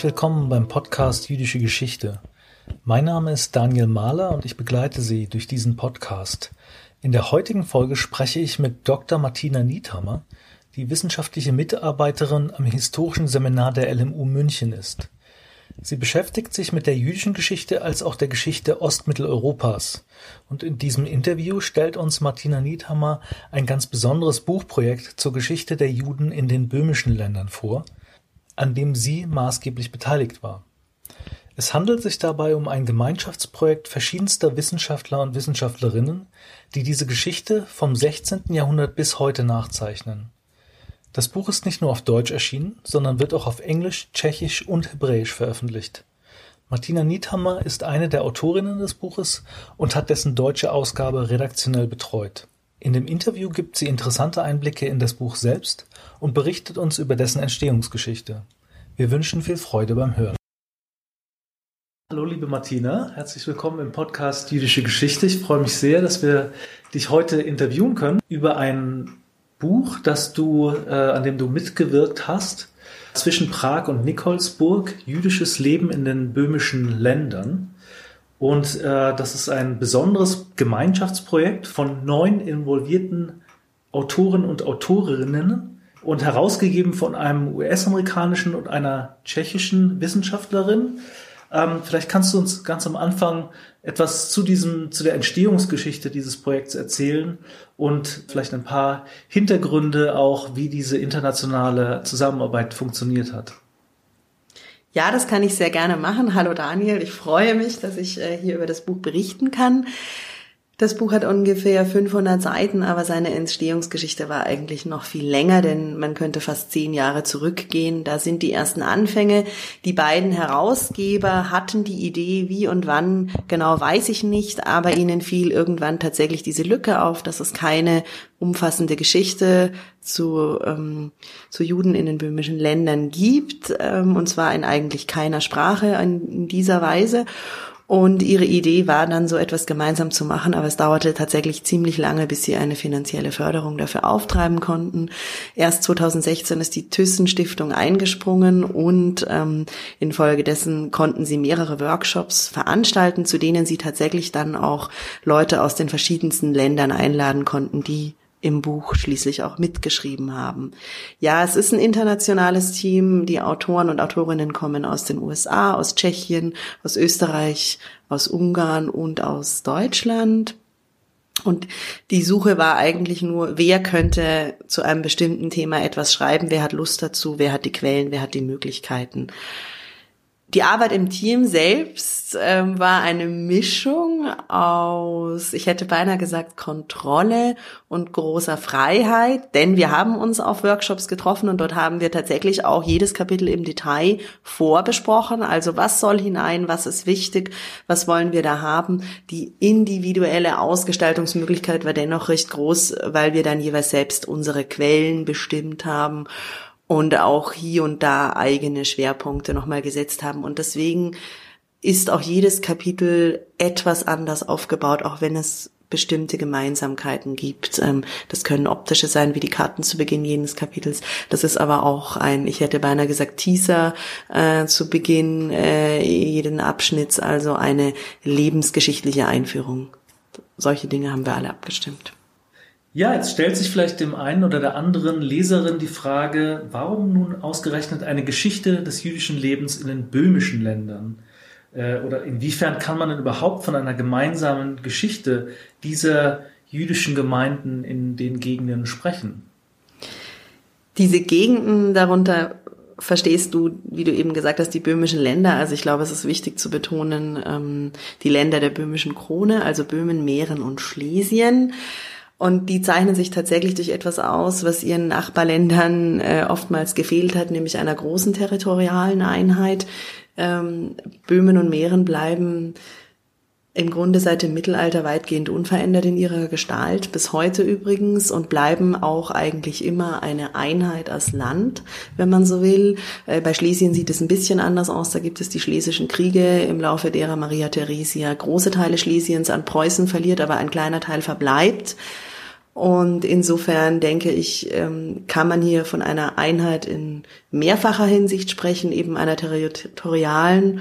Herzlich willkommen beim Podcast Jüdische Geschichte. Mein Name ist Daniel Mahler und ich begleite Sie durch diesen Podcast. In der heutigen Folge spreche ich mit Dr. Martina Niethammer, die wissenschaftliche Mitarbeiterin am Historischen Seminar der LMU München ist. Sie beschäftigt sich mit der jüdischen Geschichte als auch der Geschichte Ostmitteleuropas. Und in diesem Interview stellt uns Martina Niethammer ein ganz besonderes Buchprojekt zur Geschichte der Juden in den böhmischen Ländern vor, an dem sie maßgeblich beteiligt war. Es handelt sich dabei um ein Gemeinschaftsprojekt verschiedenster Wissenschaftler und Wissenschaftlerinnen, die diese Geschichte vom 16. Jahrhundert bis heute nachzeichnen. Das Buch ist nicht nur auf Deutsch erschienen, sondern wird auch auf Englisch, Tschechisch und Hebräisch veröffentlicht. Martina Niethammer ist eine der Autorinnen des Buches und hat dessen deutsche Ausgabe redaktionell betreut. In dem Interview gibt sie interessante Einblicke in das Buch selbst und berichtet uns über dessen Entstehungsgeschichte. Wir wünschen viel Freude beim Hören. Hallo liebe Martina, herzlich willkommen im Podcast Jüdische Geschichte. Ich freue mich sehr, dass wir dich heute interviewen können über ein Buch, das du, äh, an dem du mitgewirkt hast, zwischen Prag und Nikolsburg, jüdisches Leben in den böhmischen Ländern. Und äh, das ist ein besonderes Gemeinschaftsprojekt von neun involvierten Autoren und Autorinnen und herausgegeben von einem US-amerikanischen und einer tschechischen Wissenschaftlerin. Ähm, vielleicht kannst du uns ganz am Anfang etwas zu diesem, zu der Entstehungsgeschichte dieses Projekts erzählen und vielleicht ein paar Hintergründe auch, wie diese internationale Zusammenarbeit funktioniert hat. Ja, das kann ich sehr gerne machen. Hallo Daniel, ich freue mich, dass ich äh, hier über das Buch berichten kann. Das Buch hat ungefähr 500 Seiten, aber seine Entstehungsgeschichte war eigentlich noch viel länger, denn man könnte fast zehn Jahre zurückgehen. Da sind die ersten Anfänge. Die beiden Herausgeber hatten die Idee, wie und wann, genau weiß ich nicht, aber ihnen fiel irgendwann tatsächlich diese Lücke auf, dass es keine umfassende Geschichte zu, ähm, zu Juden in den böhmischen Ländern gibt, ähm, und zwar in eigentlich keiner Sprache in dieser Weise. Und ihre Idee war dann, so etwas gemeinsam zu machen, aber es dauerte tatsächlich ziemlich lange, bis sie eine finanzielle Förderung dafür auftreiben konnten. Erst 2016 ist die Thyssen-Stiftung eingesprungen und ähm, infolgedessen konnten sie mehrere Workshops veranstalten, zu denen sie tatsächlich dann auch Leute aus den verschiedensten Ländern einladen konnten, die im Buch schließlich auch mitgeschrieben haben. Ja, es ist ein internationales Team. Die Autoren und Autorinnen kommen aus den USA, aus Tschechien, aus Österreich, aus Ungarn und aus Deutschland. Und die Suche war eigentlich nur, wer könnte zu einem bestimmten Thema etwas schreiben, wer hat Lust dazu, wer hat die Quellen, wer hat die Möglichkeiten. Die Arbeit im Team selbst ähm, war eine Mischung aus, ich hätte beinahe gesagt, Kontrolle und großer Freiheit, denn wir haben uns auf Workshops getroffen und dort haben wir tatsächlich auch jedes Kapitel im Detail vorbesprochen. Also was soll hinein, was ist wichtig, was wollen wir da haben. Die individuelle Ausgestaltungsmöglichkeit war dennoch recht groß, weil wir dann jeweils selbst unsere Quellen bestimmt haben und auch hier und da eigene Schwerpunkte nochmal gesetzt haben. Und deswegen ist auch jedes Kapitel etwas anders aufgebaut, auch wenn es bestimmte Gemeinsamkeiten gibt. Ähm, das können optische sein, wie die Karten zu Beginn jenes Kapitels. Das ist aber auch ein, ich hätte beinahe gesagt, Teaser äh, zu Beginn äh, jeden Abschnitts, also eine lebensgeschichtliche Einführung. Solche Dinge haben wir alle abgestimmt. Ja, jetzt stellt sich vielleicht dem einen oder der anderen Leserin die Frage, warum nun ausgerechnet eine Geschichte des jüdischen Lebens in den böhmischen Ländern? Äh, oder inwiefern kann man denn überhaupt von einer gemeinsamen Geschichte dieser jüdischen Gemeinden in den Gegenden sprechen? Diese Gegenden darunter verstehst du, wie du eben gesagt hast, die böhmischen Länder. Also ich glaube, es ist wichtig zu betonen, ähm, die Länder der böhmischen Krone, also Böhmen, Mähren und Schlesien. Und die zeichnen sich tatsächlich durch etwas aus, was ihren Nachbarländern äh, oftmals gefehlt hat, nämlich einer großen territorialen Einheit. Ähm, Böhmen und Mähren bleiben im Grunde seit dem Mittelalter weitgehend unverändert in ihrer Gestalt, bis heute übrigens, und bleiben auch eigentlich immer eine Einheit als Land, wenn man so will. Äh, bei Schlesien sieht es ein bisschen anders aus. Da gibt es die schlesischen Kriege, im Laufe derer Maria Theresia große Teile Schlesiens an Preußen verliert, aber ein kleiner Teil verbleibt. Und insofern denke ich, ähm, kann man hier von einer Einheit in mehrfacher Hinsicht sprechen, eben einer territorialen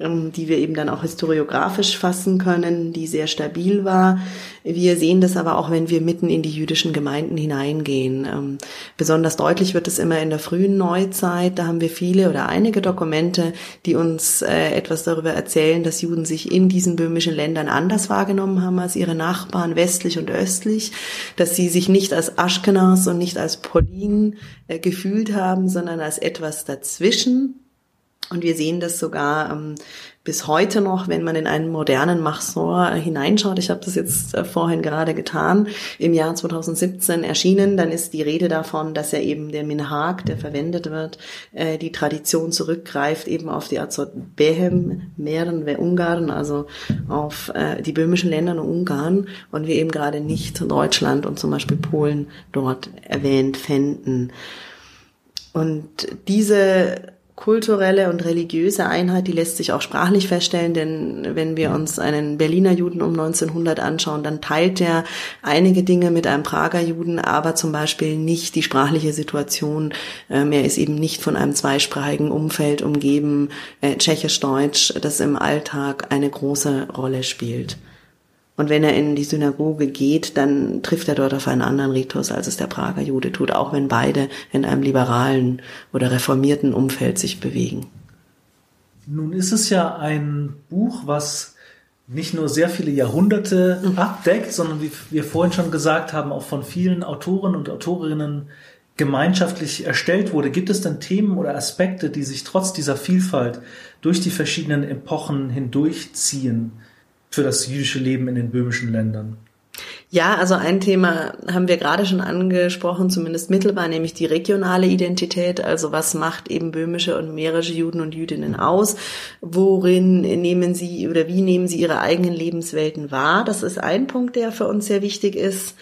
die wir eben dann auch historiografisch fassen können, die sehr stabil war. Wir sehen das aber auch, wenn wir mitten in die jüdischen Gemeinden hineingehen. Ähm, besonders deutlich wird es immer in der frühen Neuzeit. Da haben wir viele oder einige Dokumente, die uns äh, etwas darüber erzählen, dass Juden sich in diesen böhmischen Ländern anders wahrgenommen haben als ihre Nachbarn westlich und östlich, dass sie sich nicht als Aschkenaz und nicht als Polin äh, gefühlt haben, sondern als etwas dazwischen und wir sehen das sogar ähm, bis heute noch, wenn man in einen modernen Machsor hineinschaut. Ich habe das jetzt äh, vorhin gerade getan, im Jahr 2017 erschienen. Dann ist die Rede davon, dass er eben der Minhag, der verwendet wird, äh, die Tradition zurückgreift eben auf die Azot Behem, Mähren, Ungarn, also auf äh, die böhmischen Länder und Ungarn. Und wir eben gerade nicht Deutschland und zum Beispiel Polen dort erwähnt fänden. Und diese kulturelle und religiöse Einheit, die lässt sich auch sprachlich feststellen, denn wenn wir uns einen Berliner Juden um 1900 anschauen, dann teilt er einige Dinge mit einem Prager Juden, aber zum Beispiel nicht die sprachliche Situation. Ähm, er ist eben nicht von einem zweisprachigen Umfeld umgeben, äh, tschechisch-deutsch, das im Alltag eine große Rolle spielt. Und wenn er in die Synagoge geht, dann trifft er dort auf einen anderen Ritus, als es der Prager Jude tut, auch wenn beide in einem liberalen oder reformierten Umfeld sich bewegen. Nun ist es ja ein Buch, was nicht nur sehr viele Jahrhunderte mhm. abdeckt, sondern wie wir vorhin schon gesagt haben, auch von vielen Autoren und Autorinnen gemeinschaftlich erstellt wurde. Gibt es denn Themen oder Aspekte, die sich trotz dieser Vielfalt durch die verschiedenen Epochen hindurchziehen? Für das jüdische Leben in den böhmischen Ländern? Ja, also ein Thema haben wir gerade schon angesprochen, zumindest mittelbar, nämlich die regionale Identität. Also was macht eben böhmische und mährische Juden und Jüdinnen aus? Worin nehmen sie oder wie nehmen sie ihre eigenen Lebenswelten wahr? Das ist ein Punkt, der für uns sehr wichtig ist.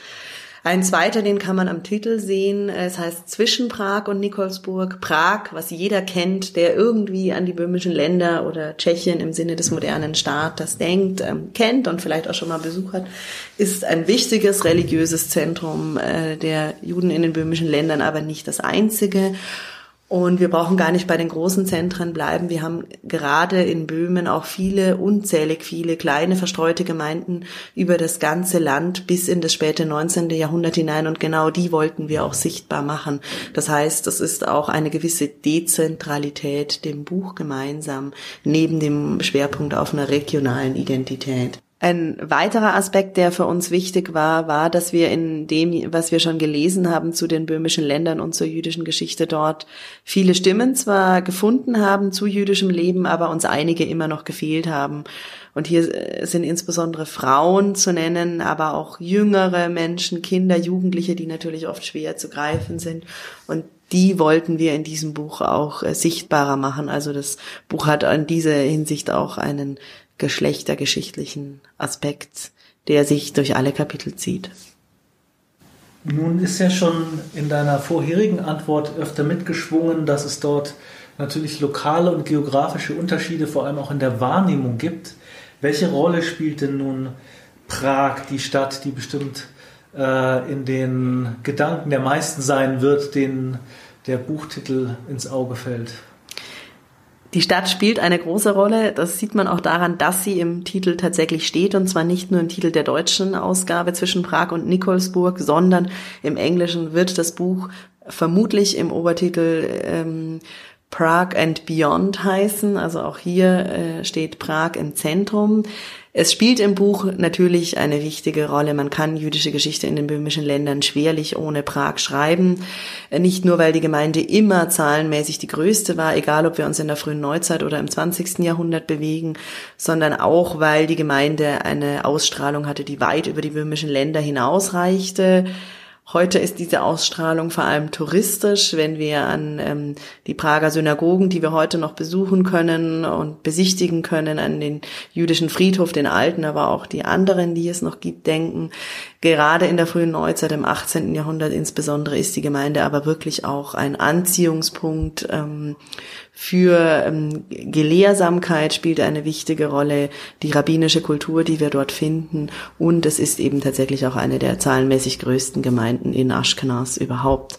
Ein zweiter, den kann man am Titel sehen. Es heißt Zwischen Prag und Nikolsburg. Prag, was jeder kennt, der irgendwie an die böhmischen Länder oder Tschechien im Sinne des modernen Staates denkt, ähm, kennt und vielleicht auch schon mal Besuch hat, ist ein wichtiges religiöses Zentrum äh, der Juden in den böhmischen Ländern, aber nicht das einzige. Und wir brauchen gar nicht bei den großen Zentren bleiben. Wir haben gerade in Böhmen auch viele, unzählig viele kleine verstreute Gemeinden über das ganze Land bis in das späte 19. Jahrhundert hinein. Und genau die wollten wir auch sichtbar machen. Das heißt, das ist auch eine gewisse Dezentralität dem Buch gemeinsam, neben dem Schwerpunkt auf einer regionalen Identität. Ein weiterer Aspekt, der für uns wichtig war, war, dass wir in dem, was wir schon gelesen haben zu den böhmischen Ländern und zur jüdischen Geschichte dort, viele Stimmen zwar gefunden haben zu jüdischem Leben, aber uns einige immer noch gefehlt haben. Und hier sind insbesondere Frauen zu nennen, aber auch jüngere Menschen, Kinder, Jugendliche, die natürlich oft schwer zu greifen sind. Und die wollten wir in diesem Buch auch äh, sichtbarer machen. Also das Buch hat in dieser Hinsicht auch einen geschlechtergeschichtlichen Aspekt, der sich durch alle Kapitel zieht. Nun ist ja schon in deiner vorherigen Antwort öfter mitgeschwungen, dass es dort natürlich lokale und geografische Unterschiede vor allem auch in der Wahrnehmung gibt. Welche Rolle spielt denn nun Prag, die Stadt, die bestimmt äh, in den Gedanken der meisten sein wird, denen der Buchtitel ins Auge fällt? Die Stadt spielt eine große Rolle. Das sieht man auch daran, dass sie im Titel tatsächlich steht. Und zwar nicht nur im Titel der deutschen Ausgabe zwischen Prag und Nikolsburg, sondern im Englischen wird das Buch vermutlich im Obertitel ähm, Prague and Beyond heißen. Also auch hier äh, steht Prag im Zentrum. Es spielt im Buch natürlich eine wichtige Rolle. Man kann jüdische Geschichte in den böhmischen Ländern schwerlich ohne Prag schreiben. Nicht nur, weil die Gemeinde immer zahlenmäßig die größte war, egal ob wir uns in der frühen Neuzeit oder im 20. Jahrhundert bewegen, sondern auch, weil die Gemeinde eine Ausstrahlung hatte, die weit über die böhmischen Länder hinausreichte Heute ist diese Ausstrahlung vor allem touristisch, wenn wir an ähm, die Prager Synagogen, die wir heute noch besuchen können und besichtigen können, an den jüdischen Friedhof, den alten, aber auch die anderen, die es noch gibt, denken. Gerade in der frühen Neuzeit, im 18. Jahrhundert insbesondere, ist die Gemeinde aber wirklich auch ein Anziehungspunkt ähm, für ähm, Gelehrsamkeit spielt eine wichtige Rolle, die rabbinische Kultur, die wir dort finden und es ist eben tatsächlich auch eine der zahlenmäßig größten Gemeinden in Ashkenaz überhaupt.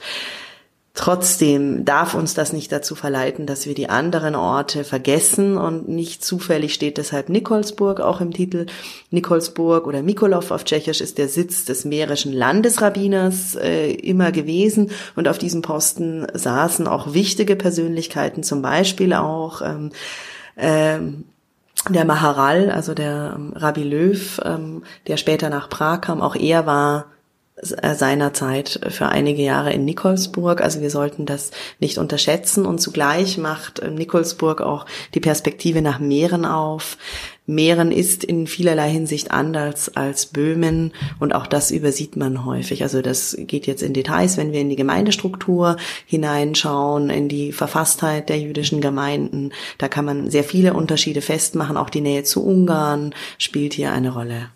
Trotzdem darf uns das nicht dazu verleiten, dass wir die anderen Orte vergessen. Und nicht zufällig steht deshalb Nikolsburg auch im Titel. Nikolsburg oder Mikolov auf Tschechisch ist der Sitz des mährischen Landesrabbiners äh, immer gewesen. Und auf diesem Posten saßen auch wichtige Persönlichkeiten, zum Beispiel auch ähm, ähm, der Maharal, also der ähm, Rabbi Löw, ähm, der später nach Prag kam, auch er war seinerzeit für einige Jahre in Nikolsburg. Also wir sollten das nicht unterschätzen. Und zugleich macht äh, Nikolsburg auch die Perspektive nach Mähren auf. Mähren ist in vielerlei Hinsicht anders als Böhmen und auch das übersieht man häufig. Also das geht jetzt in Details, wenn wir in die Gemeindestruktur hineinschauen, in die Verfasstheit der jüdischen Gemeinden. Da kann man sehr viele Unterschiede festmachen. Auch die Nähe zu Ungarn spielt hier eine Rolle.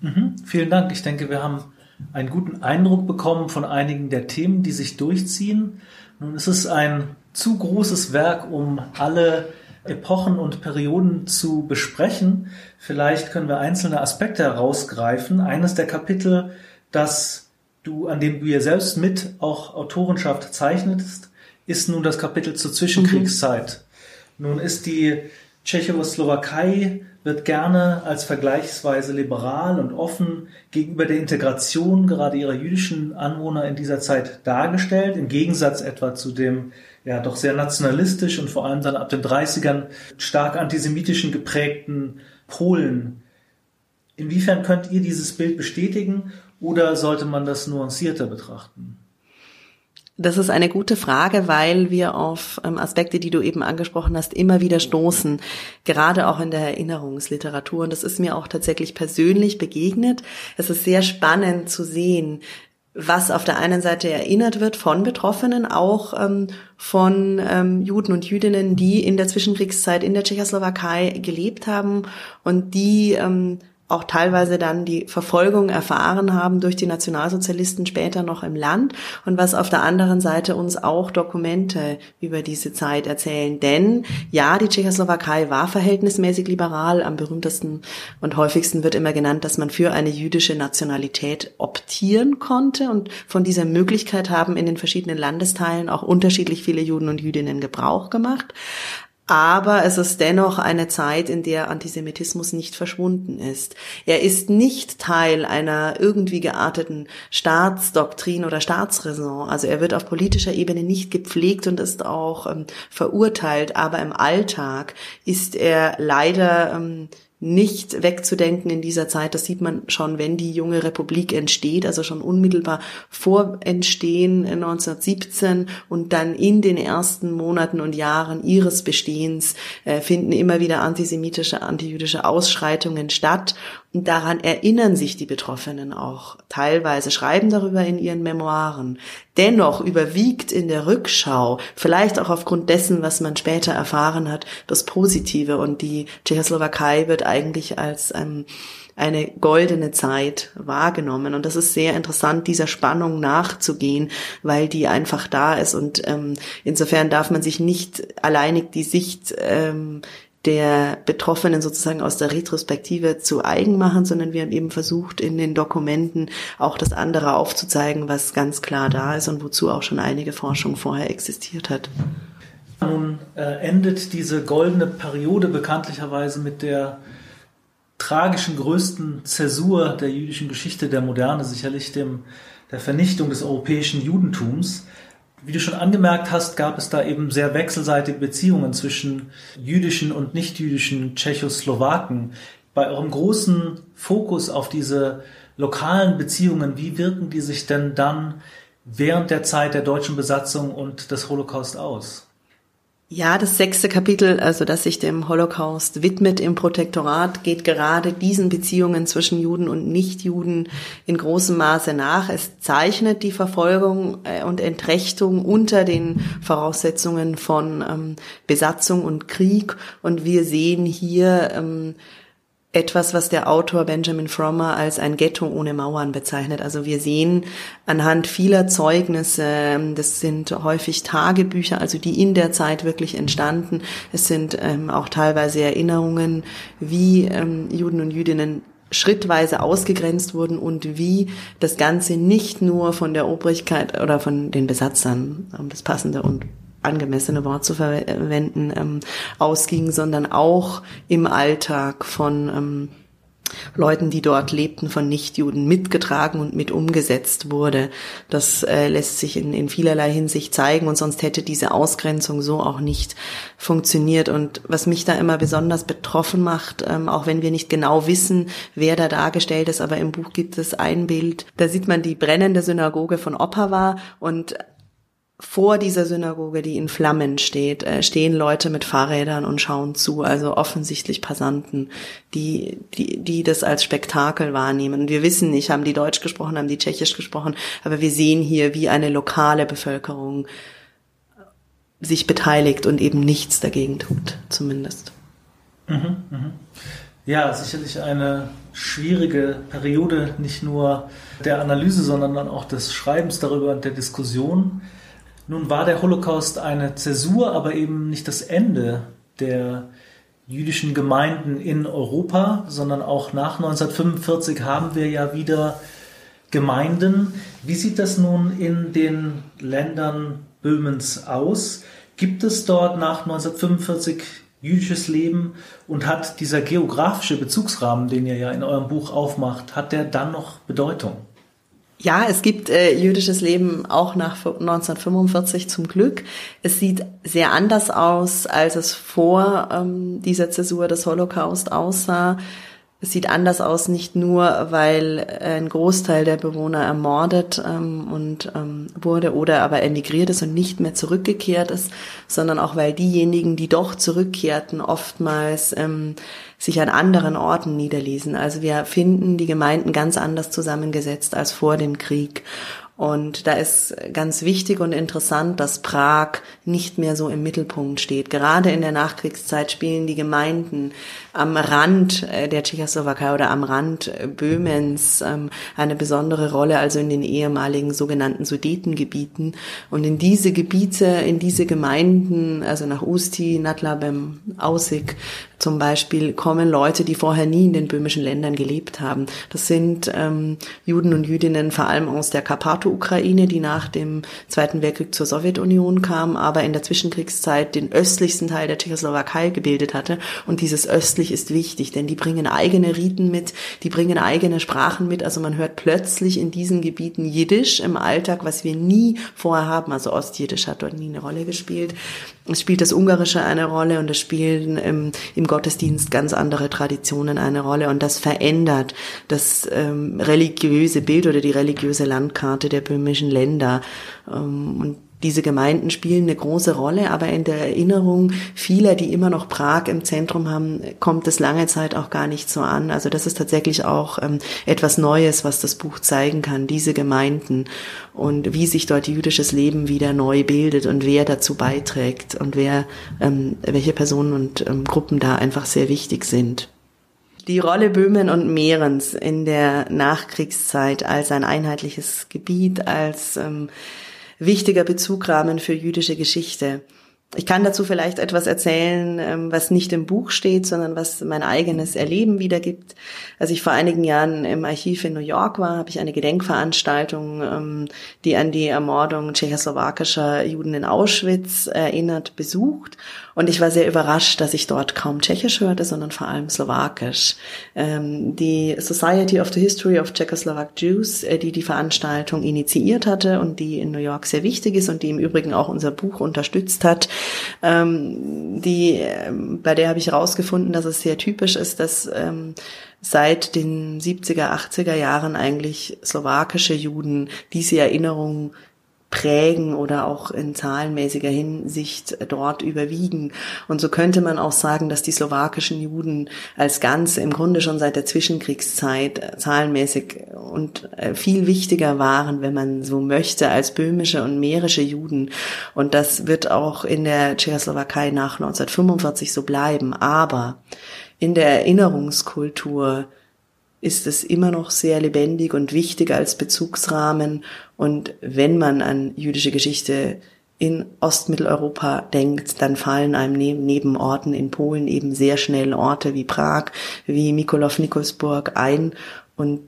Mhm, vielen Dank. Ich denke, wir haben einen guten Eindruck bekommen von einigen der Themen, die sich durchziehen. Nun ist es ein zu großes Werk, um alle Epochen und Perioden zu besprechen. Vielleicht können wir einzelne Aspekte herausgreifen. Eines der Kapitel, das du, an dem du ja selbst mit auch Autorenschaft zeichnetest, ist nun das Kapitel zur Zwischenkriegszeit. Mhm. Nun ist die Tschechoslowakei wird gerne als vergleichsweise liberal und offen gegenüber der Integration gerade ihrer jüdischen Anwohner in dieser Zeit dargestellt, im Gegensatz etwa zu dem ja doch sehr nationalistisch und vor allem dann ab den 30ern stark antisemitischen geprägten Polen. Inwiefern könnt ihr dieses Bild bestätigen oder sollte man das nuancierter betrachten? Das ist eine gute Frage, weil wir auf ähm, Aspekte, die du eben angesprochen hast, immer wieder stoßen, gerade auch in der Erinnerungsliteratur. Und das ist mir auch tatsächlich persönlich begegnet. Es ist sehr spannend zu sehen, was auf der einen Seite erinnert wird von Betroffenen, auch ähm, von ähm, Juden und Jüdinnen, die in der Zwischenkriegszeit in der Tschechoslowakei gelebt haben und die ähm, auch teilweise dann die Verfolgung erfahren haben durch die Nationalsozialisten später noch im Land und was auf der anderen Seite uns auch Dokumente über diese Zeit erzählen. Denn ja, die Tschechoslowakei war verhältnismäßig liberal. Am berühmtesten und häufigsten wird immer genannt, dass man für eine jüdische Nationalität optieren konnte und von dieser Möglichkeit haben in den verschiedenen Landesteilen auch unterschiedlich viele Juden und Jüdinnen Gebrauch gemacht. Aber es ist dennoch eine Zeit, in der Antisemitismus nicht verschwunden ist. Er ist nicht Teil einer irgendwie gearteten Staatsdoktrin oder Staatsräson. Also er wird auf politischer Ebene nicht gepflegt und ist auch ähm, verurteilt. Aber im Alltag ist er leider ähm, nicht wegzudenken in dieser Zeit. Das sieht man schon, wenn die junge Republik entsteht, also schon unmittelbar vor Entstehen 1917 und dann in den ersten Monaten und Jahren ihres Bestehens äh, finden immer wieder antisemitische, antijüdische Ausschreitungen statt und daran erinnern sich die Betroffenen auch teilweise, schreiben darüber in ihren Memoiren. Dennoch überwiegt in der Rückschau, vielleicht auch aufgrund dessen, was man später erfahren hat, das Positive. Und die Tschechoslowakei wird eigentlich als ähm, eine goldene Zeit wahrgenommen. Und das ist sehr interessant, dieser Spannung nachzugehen, weil die einfach da ist. Und ähm, insofern darf man sich nicht alleinig die Sicht ähm, der Betroffenen sozusagen aus der Retrospektive zu eigen machen, sondern wir haben eben versucht, in den Dokumenten auch das andere aufzuzeigen, was ganz klar da ist und wozu auch schon einige Forschung vorher existiert hat. Nun äh, endet diese goldene Periode bekanntlicherweise mit der tragischen größten Zäsur der jüdischen Geschichte der Moderne, sicherlich dem, der Vernichtung des europäischen Judentums. Wie du schon angemerkt hast, gab es da eben sehr wechselseitige Beziehungen zwischen jüdischen und nichtjüdischen Tschechoslowaken. Bei eurem großen Fokus auf diese lokalen Beziehungen, wie wirken die sich denn dann während der Zeit der deutschen Besatzung und des Holocaust aus? Ja, das sechste Kapitel, also das sich dem Holocaust widmet im Protektorat, geht gerade diesen Beziehungen zwischen Juden und Nichtjuden in großem Maße nach. Es zeichnet die Verfolgung äh, und Entrechtung unter den Voraussetzungen von ähm, Besatzung und Krieg. Und wir sehen hier ähm, etwas, was der Autor Benjamin Frommer als ein Ghetto ohne Mauern bezeichnet. Also wir sehen anhand vieler Zeugnisse, das sind häufig Tagebücher, also die in der Zeit wirklich entstanden. Es sind ähm, auch teilweise Erinnerungen, wie ähm, Juden und Jüdinnen schrittweise ausgegrenzt wurden und wie das Ganze nicht nur von der Obrigkeit oder von den Besatzern, um das passende und angemessene Wort zu verwenden, ähm, ausging, sondern auch im Alltag von ähm, Leuten, die dort lebten, von Nichtjuden mitgetragen und mit umgesetzt wurde. Das äh, lässt sich in, in vielerlei Hinsicht zeigen und sonst hätte diese Ausgrenzung so auch nicht funktioniert. Und was mich da immer besonders betroffen macht, ähm, auch wenn wir nicht genau wissen, wer da dargestellt ist, aber im Buch gibt es ein Bild, da sieht man die brennende Synagoge von Opava und vor dieser Synagoge, die in Flammen steht, äh, stehen Leute mit Fahrrädern und schauen zu, also offensichtlich Passanten, die, die, die das als Spektakel wahrnehmen. Wir wissen nicht, haben die Deutsch gesprochen, haben die Tschechisch gesprochen, aber wir sehen hier, wie eine lokale Bevölkerung sich beteiligt und eben nichts dagegen tut, zumindest. Mhm, mh. Ja, sicherlich eine schwierige Periode, nicht nur der Analyse, sondern dann auch des Schreibens darüber und der Diskussion. Nun war der Holocaust eine Zäsur, aber eben nicht das Ende der jüdischen Gemeinden in Europa, sondern auch nach 1945 haben wir ja wieder Gemeinden. Wie sieht das nun in den Ländern Böhmens aus? Gibt es dort nach 1945 jüdisches Leben und hat dieser geografische Bezugsrahmen, den ihr ja in eurem Buch aufmacht, hat der dann noch Bedeutung? Ja, es gibt äh, jüdisches Leben auch nach 1945 zum Glück. Es sieht sehr anders aus, als es vor ähm, dieser Zäsur des Holocaust aussah. Es sieht anders aus, nicht nur, weil ein Großteil der Bewohner ermordet ähm, und ähm, wurde oder aber emigriert ist und nicht mehr zurückgekehrt ist, sondern auch, weil diejenigen, die doch zurückkehrten, oftmals ähm, sich an anderen Orten niederließen. Also wir finden die Gemeinden ganz anders zusammengesetzt als vor dem Krieg. Und da ist ganz wichtig und interessant, dass Prag nicht mehr so im Mittelpunkt steht. Gerade in der Nachkriegszeit spielen die Gemeinden am Rand äh, der Tschechoslowakei oder am Rand Böhmens ähm, eine besondere Rolle, also in den ehemaligen sogenannten Sudetengebieten. Und in diese Gebiete, in diese Gemeinden, also nach Usti, Natlabem, Aussig zum Beispiel, kommen Leute, die vorher nie in den böhmischen Ländern gelebt haben. Das sind ähm, Juden und Jüdinnen vor allem aus der Karpato-Ukraine, die nach dem Zweiten Weltkrieg zur Sowjetunion kamen, aber in der Zwischenkriegszeit den östlichsten Teil der Tschechoslowakei gebildet hatte. Und dieses Schriftlich ist wichtig, denn die bringen eigene Riten mit, die bringen eigene Sprachen mit. Also man hört plötzlich in diesen Gebieten Jiddisch im Alltag, was wir nie vorher haben. Also Ostjiddisch hat dort nie eine Rolle gespielt. Es spielt das Ungarische eine Rolle und es spielen ähm, im Gottesdienst ganz andere Traditionen eine Rolle und das verändert das ähm, religiöse Bild oder die religiöse Landkarte der böhmischen Länder. Ähm, und diese Gemeinden spielen eine große Rolle, aber in der Erinnerung vieler, die immer noch Prag im Zentrum haben, kommt es lange Zeit auch gar nicht so an. Also das ist tatsächlich auch ähm, etwas Neues, was das Buch zeigen kann, diese Gemeinden und wie sich dort jüdisches Leben wieder neu bildet und wer dazu beiträgt und wer, ähm, welche Personen und ähm, Gruppen da einfach sehr wichtig sind. Die Rolle Böhmen und Mährens in der Nachkriegszeit als ein einheitliches Gebiet, als ähm, wichtiger Bezugrahmen für jüdische Geschichte. Ich kann dazu vielleicht etwas erzählen, ähm, was nicht im Buch steht, sondern was mein eigenes Erleben wiedergibt. Als ich vor einigen Jahren im Archiv in New York war, habe ich eine Gedenkveranstaltung, ähm, die an die Ermordung tschechoslowakischer Juden in Auschwitz erinnert, besucht. Und ich war sehr überrascht, dass ich dort kaum Tschechisch hörte, sondern vor allem Slowakisch. Ähm, die Society of the History of Czechoslovak Jews, äh, die die Veranstaltung initiiert hatte und die in New York sehr wichtig ist und die im Übrigen auch unser Buch unterstützt hat, ähm, die, ähm, bei der habe ich herausgefunden, dass es sehr typisch ist, dass ähm, seit den 70er, 80er Jahren eigentlich slowakische Juden diese Erinnerung prägen oder auch in zahlenmäßiger Hinsicht dort überwiegen. Und so könnte man auch sagen, dass die slowakischen Juden als Ganze im Grunde schon seit der Zwischenkriegszeit zahlenmäßig und äh, viel wichtiger waren, wenn man so möchte, als böhmische und mährische Juden. Und das wird auch in der Tschechoslowakei nach 1945 so bleiben. Aber in der Erinnerungskultur ist es immer noch sehr lebendig und wichtig als Bezugsrahmen. Und wenn man an jüdische Geschichte in Ostmitteleuropa denkt, dann fallen einem neben, Orten in Polen eben sehr schnell Orte wie Prag, wie Mikolov Nikolsburg ein. Und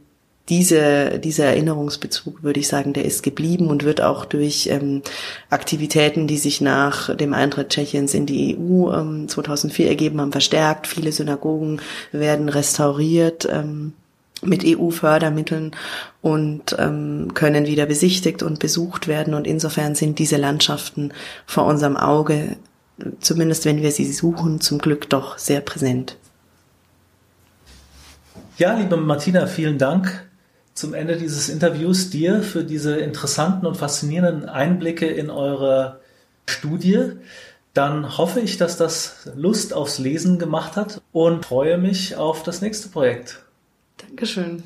diese, dieser Erinnerungsbezug, würde ich sagen, der ist geblieben und wird auch durch ähm, Aktivitäten, die sich nach dem Eintritt Tschechiens in die EU ähm, 2004 ergeben haben, verstärkt. Viele Synagogen werden restauriert. Ähm, mit EU-Fördermitteln und ähm, können wieder besichtigt und besucht werden. Und insofern sind diese Landschaften vor unserem Auge, zumindest wenn wir sie suchen, zum Glück doch sehr präsent. Ja, liebe Martina, vielen Dank zum Ende dieses Interviews dir für diese interessanten und faszinierenden Einblicke in eure Studie. Dann hoffe ich, dass das Lust aufs Lesen gemacht hat und freue mich auf das nächste Projekt. Dankeschön.